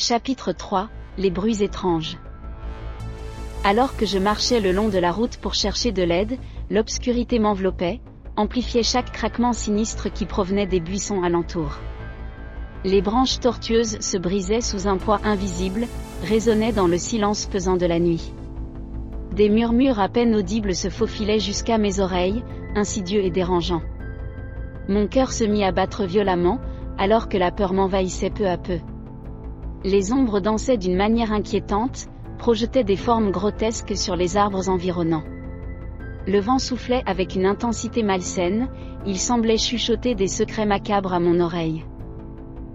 Chapitre 3 Les bruits étranges. Alors que je marchais le long de la route pour chercher de l'aide, l'obscurité m'enveloppait, amplifiait chaque craquement sinistre qui provenait des buissons alentours. Les branches tortueuses se brisaient sous un poids invisible, résonnaient dans le silence pesant de la nuit. Des murmures à peine audibles se faufilaient jusqu'à mes oreilles, insidieux et dérangeants. Mon cœur se mit à battre violemment, alors que la peur m'envahissait peu à peu. Les ombres dansaient d'une manière inquiétante, projetaient des formes grotesques sur les arbres environnants. Le vent soufflait avec une intensité malsaine, il semblait chuchoter des secrets macabres à mon oreille.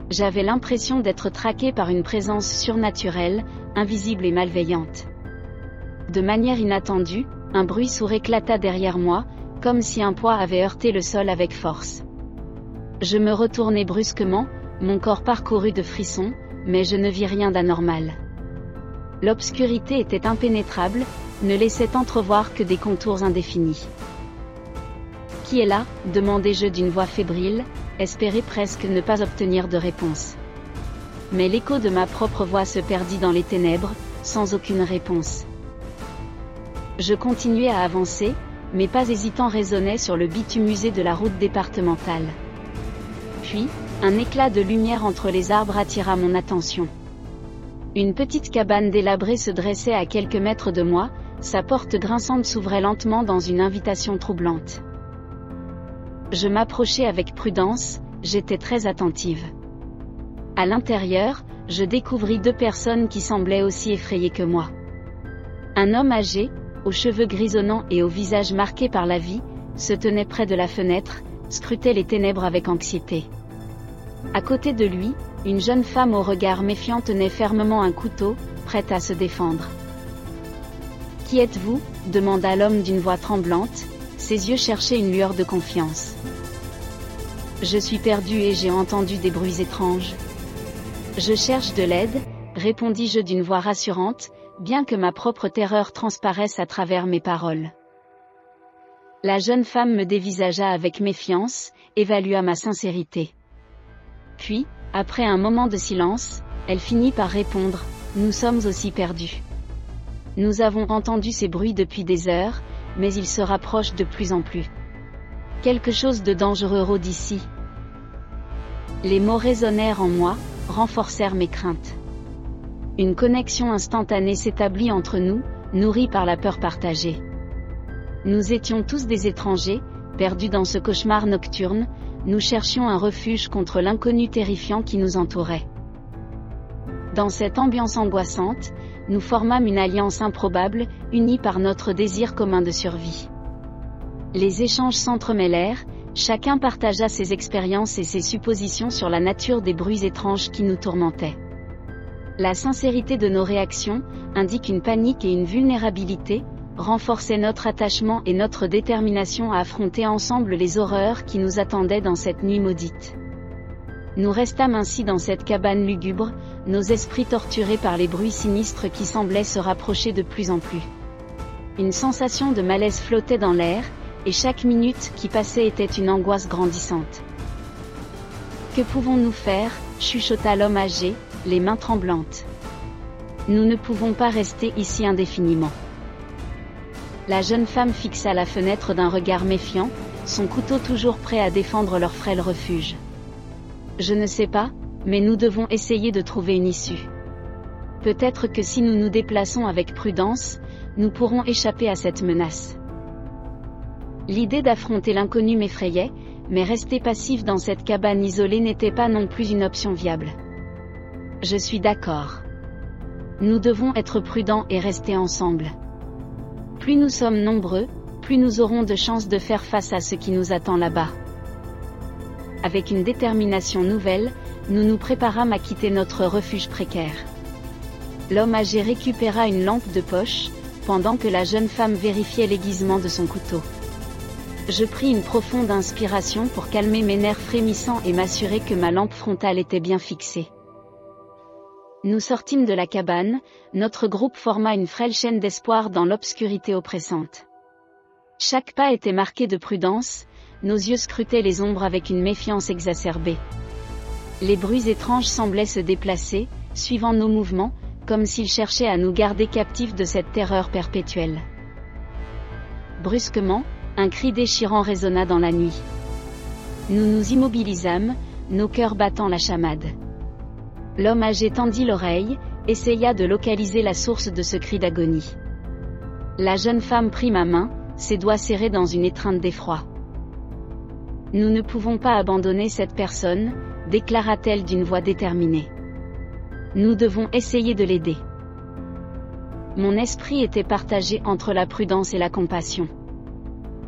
J'avais l'impression d'être traqué par une présence surnaturelle, invisible et malveillante. De manière inattendue, un bruit sourd éclata derrière moi, comme si un poids avait heurté le sol avec force. Je me retournai brusquement, mon corps parcouru de frissons, mais je ne vis rien d'anormal. L'obscurité était impénétrable, ne laissait entrevoir que des contours indéfinis. Qui est là? demandai-je d'une voix fébrile, espérer presque ne pas obtenir de réponse. Mais l'écho de ma propre voix se perdit dans les ténèbres, sans aucune réponse. Je continuai à avancer, mes pas hésitants résonnaient sur le bitumusé de la route départementale. Puis, un éclat de lumière entre les arbres attira mon attention. Une petite cabane délabrée se dressait à quelques mètres de moi, sa porte grinçante s'ouvrait lentement dans une invitation troublante. Je m'approchai avec prudence, j'étais très attentive. À l'intérieur, je découvris deux personnes qui semblaient aussi effrayées que moi. Un homme âgé, aux cheveux grisonnants et au visage marqué par la vie, se tenait près de la fenêtre, scrutait les ténèbres avec anxiété. À côté de lui, une jeune femme au regard méfiant tenait fermement un couteau, prête à se défendre. Qui êtes-vous? demanda l'homme d'une voix tremblante, ses yeux cherchaient une lueur de confiance. Je suis perdu et j'ai entendu des bruits étranges. Je cherche de l'aide, répondis-je d'une voix rassurante, bien que ma propre terreur transparaisse à travers mes paroles. La jeune femme me dévisagea avec méfiance, évalua ma sincérité. Puis, après un moment de silence, elle finit par répondre, Nous sommes aussi perdus. Nous avons entendu ces bruits depuis des heures, mais ils se rapprochent de plus en plus. Quelque chose de dangereux rôde ici. Les mots résonnèrent en moi, renforcèrent mes craintes. Une connexion instantanée s'établit entre nous, nourrie par la peur partagée. Nous étions tous des étrangers, perdus dans ce cauchemar nocturne, nous cherchions un refuge contre l'inconnu terrifiant qui nous entourait. Dans cette ambiance angoissante, nous formâmes une alliance improbable, unie par notre désir commun de survie. Les échanges s'entremêlèrent, chacun partagea ses expériences et ses suppositions sur la nature des bruits étranges qui nous tourmentaient. La sincérité de nos réactions indique une panique et une vulnérabilité, renforçait notre attachement et notre détermination à affronter ensemble les horreurs qui nous attendaient dans cette nuit maudite. Nous restâmes ainsi dans cette cabane lugubre, nos esprits torturés par les bruits sinistres qui semblaient se rapprocher de plus en plus. Une sensation de malaise flottait dans l'air, et chaque minute qui passait était une angoisse grandissante. Que pouvons-nous faire? chuchota l'homme âgé, les mains tremblantes. Nous ne pouvons pas rester ici indéfiniment. La jeune femme fixa la fenêtre d'un regard méfiant, son couteau toujours prêt à défendre leur frêle refuge. Je ne sais pas, mais nous devons essayer de trouver une issue. Peut-être que si nous nous déplaçons avec prudence, nous pourrons échapper à cette menace. L'idée d'affronter l'inconnu m'effrayait, mais rester passif dans cette cabane isolée n'était pas non plus une option viable. Je suis d'accord. Nous devons être prudents et rester ensemble. Plus nous sommes nombreux, plus nous aurons de chances de faire face à ce qui nous attend là-bas. Avec une détermination nouvelle, nous nous préparâmes à quitter notre refuge précaire. L'homme âgé récupéra une lampe de poche, pendant que la jeune femme vérifiait l'aiguisement de son couteau. Je pris une profonde inspiration pour calmer mes nerfs frémissants et m'assurer que ma lampe frontale était bien fixée. Nous sortîmes de la cabane, notre groupe forma une frêle chaîne d'espoir dans l'obscurité oppressante. Chaque pas était marqué de prudence, nos yeux scrutaient les ombres avec une méfiance exacerbée. Les bruits étranges semblaient se déplacer, suivant nos mouvements, comme s'il cherchait à nous garder captifs de cette terreur perpétuelle. Brusquement, un cri déchirant résonna dans la nuit. Nous nous immobilisâmes, nos cœurs battant la chamade. L'homme âgé tendit l'oreille, essaya de localiser la source de ce cri d'agonie. La jeune femme prit ma main, ses doigts serrés dans une étreinte d'effroi. Nous ne pouvons pas abandonner cette personne, déclara-t-elle d'une voix déterminée. Nous devons essayer de l'aider. Mon esprit était partagé entre la prudence et la compassion.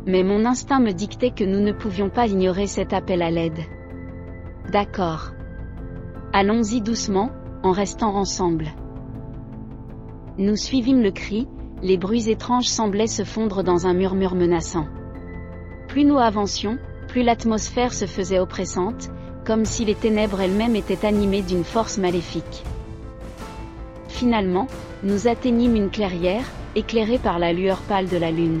Mais mon instinct me dictait que nous ne pouvions pas ignorer cet appel à l'aide. D'accord. Allons-y doucement, en restant ensemble. Nous suivîmes le cri, les bruits étranges semblaient se fondre dans un murmure menaçant. Plus nous avancions, plus l'atmosphère se faisait oppressante, comme si les ténèbres elles-mêmes étaient animées d'une force maléfique. Finalement, nous atteignîmes une clairière, éclairée par la lueur pâle de la lune.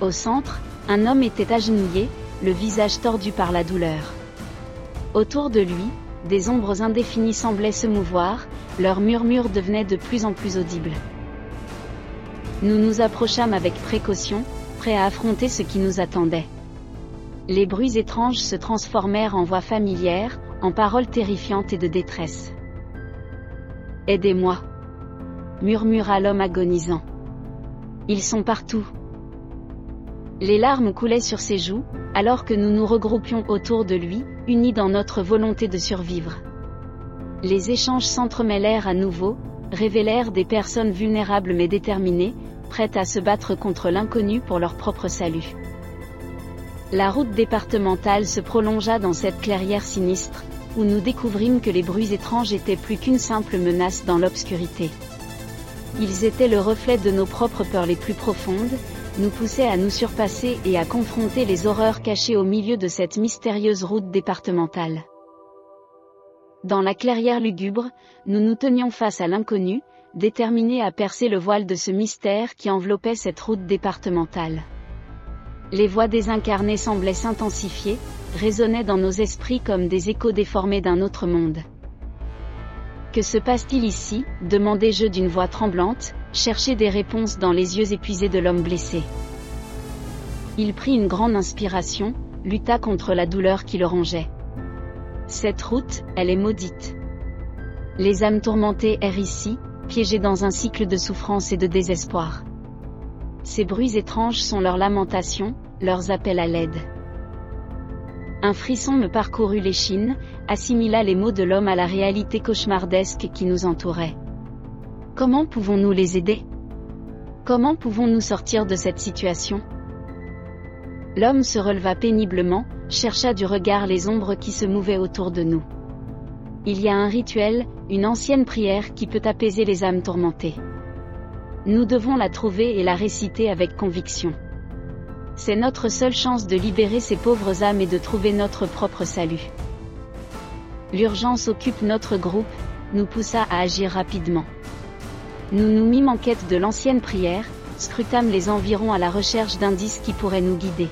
Au centre, un homme était agenouillé, le visage tordu par la douleur. Autour de lui, des ombres indéfinies semblaient se mouvoir, leurs murmures devenaient de plus en plus audibles. Nous nous approchâmes avec précaution, prêts à affronter ce qui nous attendait. Les bruits étranges se transformèrent en voix familières, en paroles terrifiantes et de détresse. Aidez-moi murmura l'homme agonisant. Ils sont partout. Les larmes coulaient sur ses joues, alors que nous nous regroupions autour de lui, unis dans notre volonté de survivre. Les échanges s'entremêlèrent à nouveau, révélèrent des personnes vulnérables mais déterminées, prêtes à se battre contre l'inconnu pour leur propre salut. La route départementale se prolongea dans cette clairière sinistre, où nous découvrîmes que les bruits étranges étaient plus qu'une simple menace dans l'obscurité. Ils étaient le reflet de nos propres peurs les plus profondes, nous poussaient à nous surpasser et à confronter les horreurs cachées au milieu de cette mystérieuse route départementale. Dans la clairière lugubre, nous nous tenions face à l'inconnu, déterminés à percer le voile de ce mystère qui enveloppait cette route départementale. Les voix désincarnées semblaient s'intensifier, résonnaient dans nos esprits comme des échos déformés d'un autre monde. Que se passe-t-il ici? demandai-je d'une voix tremblante, chercher des réponses dans les yeux épuisés de l'homme blessé. Il prit une grande inspiration, lutta contre la douleur qui le rongeait. Cette route, elle est maudite. Les âmes tourmentées errent ici, piégées dans un cycle de souffrance et de désespoir. Ces bruits étranges sont leurs lamentations, leurs appels à l'aide. Un frisson me parcourut l'échine, assimila les mots de l'homme à la réalité cauchemardesque qui nous entourait. Comment pouvons-nous les aider? Comment pouvons-nous sortir de cette situation? L'homme se releva péniblement, chercha du regard les ombres qui se mouvaient autour de nous. Il y a un rituel, une ancienne prière qui peut apaiser les âmes tourmentées. Nous devons la trouver et la réciter avec conviction. C'est notre seule chance de libérer ces pauvres âmes et de trouver notre propre salut. L'urgence occupe notre groupe, nous poussa à agir rapidement. Nous nous mîmes en quête de l'ancienne prière, scrutâmes les environs à la recherche d'indices qui pourraient nous guider.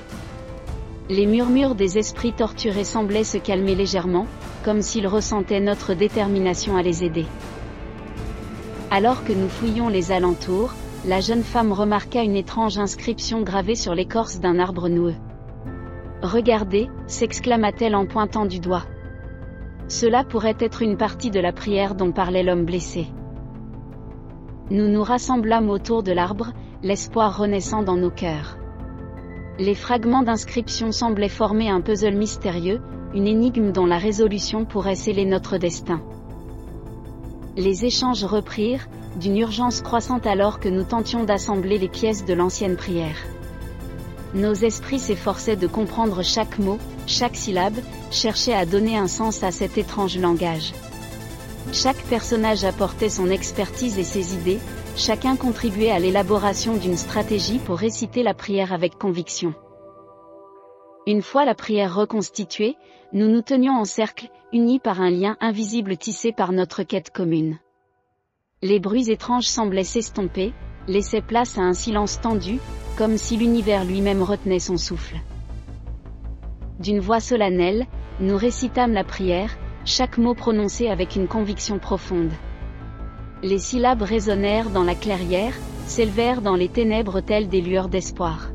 Les murmures des esprits torturés semblaient se calmer légèrement, comme s'ils ressentaient notre détermination à les aider. Alors que nous fouillions les alentours, la jeune femme remarqua une étrange inscription gravée sur l'écorce d'un arbre noueux. Regardez, s'exclama-t-elle en pointant du doigt. Cela pourrait être une partie de la prière dont parlait l'homme blessé. Nous nous rassemblâmes autour de l'arbre, l'espoir renaissant dans nos cœurs. Les fragments d'inscription semblaient former un puzzle mystérieux, une énigme dont la résolution pourrait sceller notre destin. Les échanges reprirent, d'une urgence croissante alors que nous tentions d'assembler les pièces de l'ancienne prière. Nos esprits s'efforçaient de comprendre chaque mot, chaque syllabe, cherchaient à donner un sens à cet étrange langage. Chaque personnage apportait son expertise et ses idées, chacun contribuait à l'élaboration d'une stratégie pour réciter la prière avec conviction. Une fois la prière reconstituée, nous nous tenions en cercle, unis par un lien invisible tissé par notre quête commune. Les bruits étranges semblaient s'estomper, laissaient place à un silence tendu, comme si l'univers lui-même retenait son souffle. D'une voix solennelle, nous récitâmes la prière, chaque mot prononcé avec une conviction profonde. Les syllabes résonnèrent dans la clairière, s'élevèrent dans les ténèbres telles des lueurs d'espoir.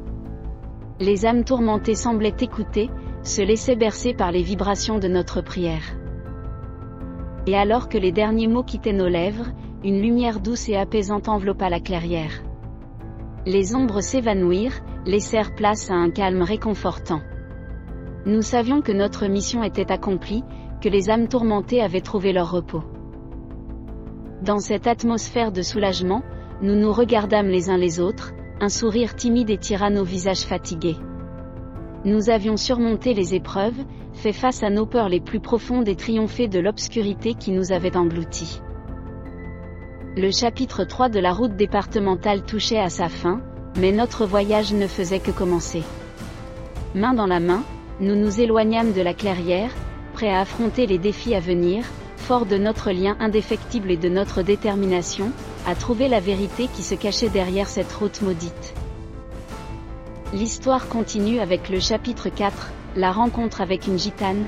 Les âmes tourmentées semblaient écouter, se laissaient bercer par les vibrations de notre prière. Et alors que les derniers mots quittaient nos lèvres, une lumière douce et apaisante enveloppa la clairière. Les ombres s'évanouirent, laissèrent place à un calme réconfortant. Nous savions que notre mission était accomplie, que les âmes tourmentées avaient trouvé leur repos. Dans cette atmosphère de soulagement, nous nous regardâmes les uns les autres, un sourire timide étira nos visages fatigués. Nous avions surmonté les épreuves, fait face à nos peurs les plus profondes et triomphé de l'obscurité qui nous avait engloutis. Le chapitre 3 de la route départementale touchait à sa fin, mais notre voyage ne faisait que commencer. Main dans la main, nous nous éloignâmes de la clairière, prêts à affronter les défis à venir, forts de notre lien indéfectible et de notre détermination, à trouver la vérité qui se cachait derrière cette route maudite. L'histoire continue avec le chapitre 4, la rencontre avec une gitane,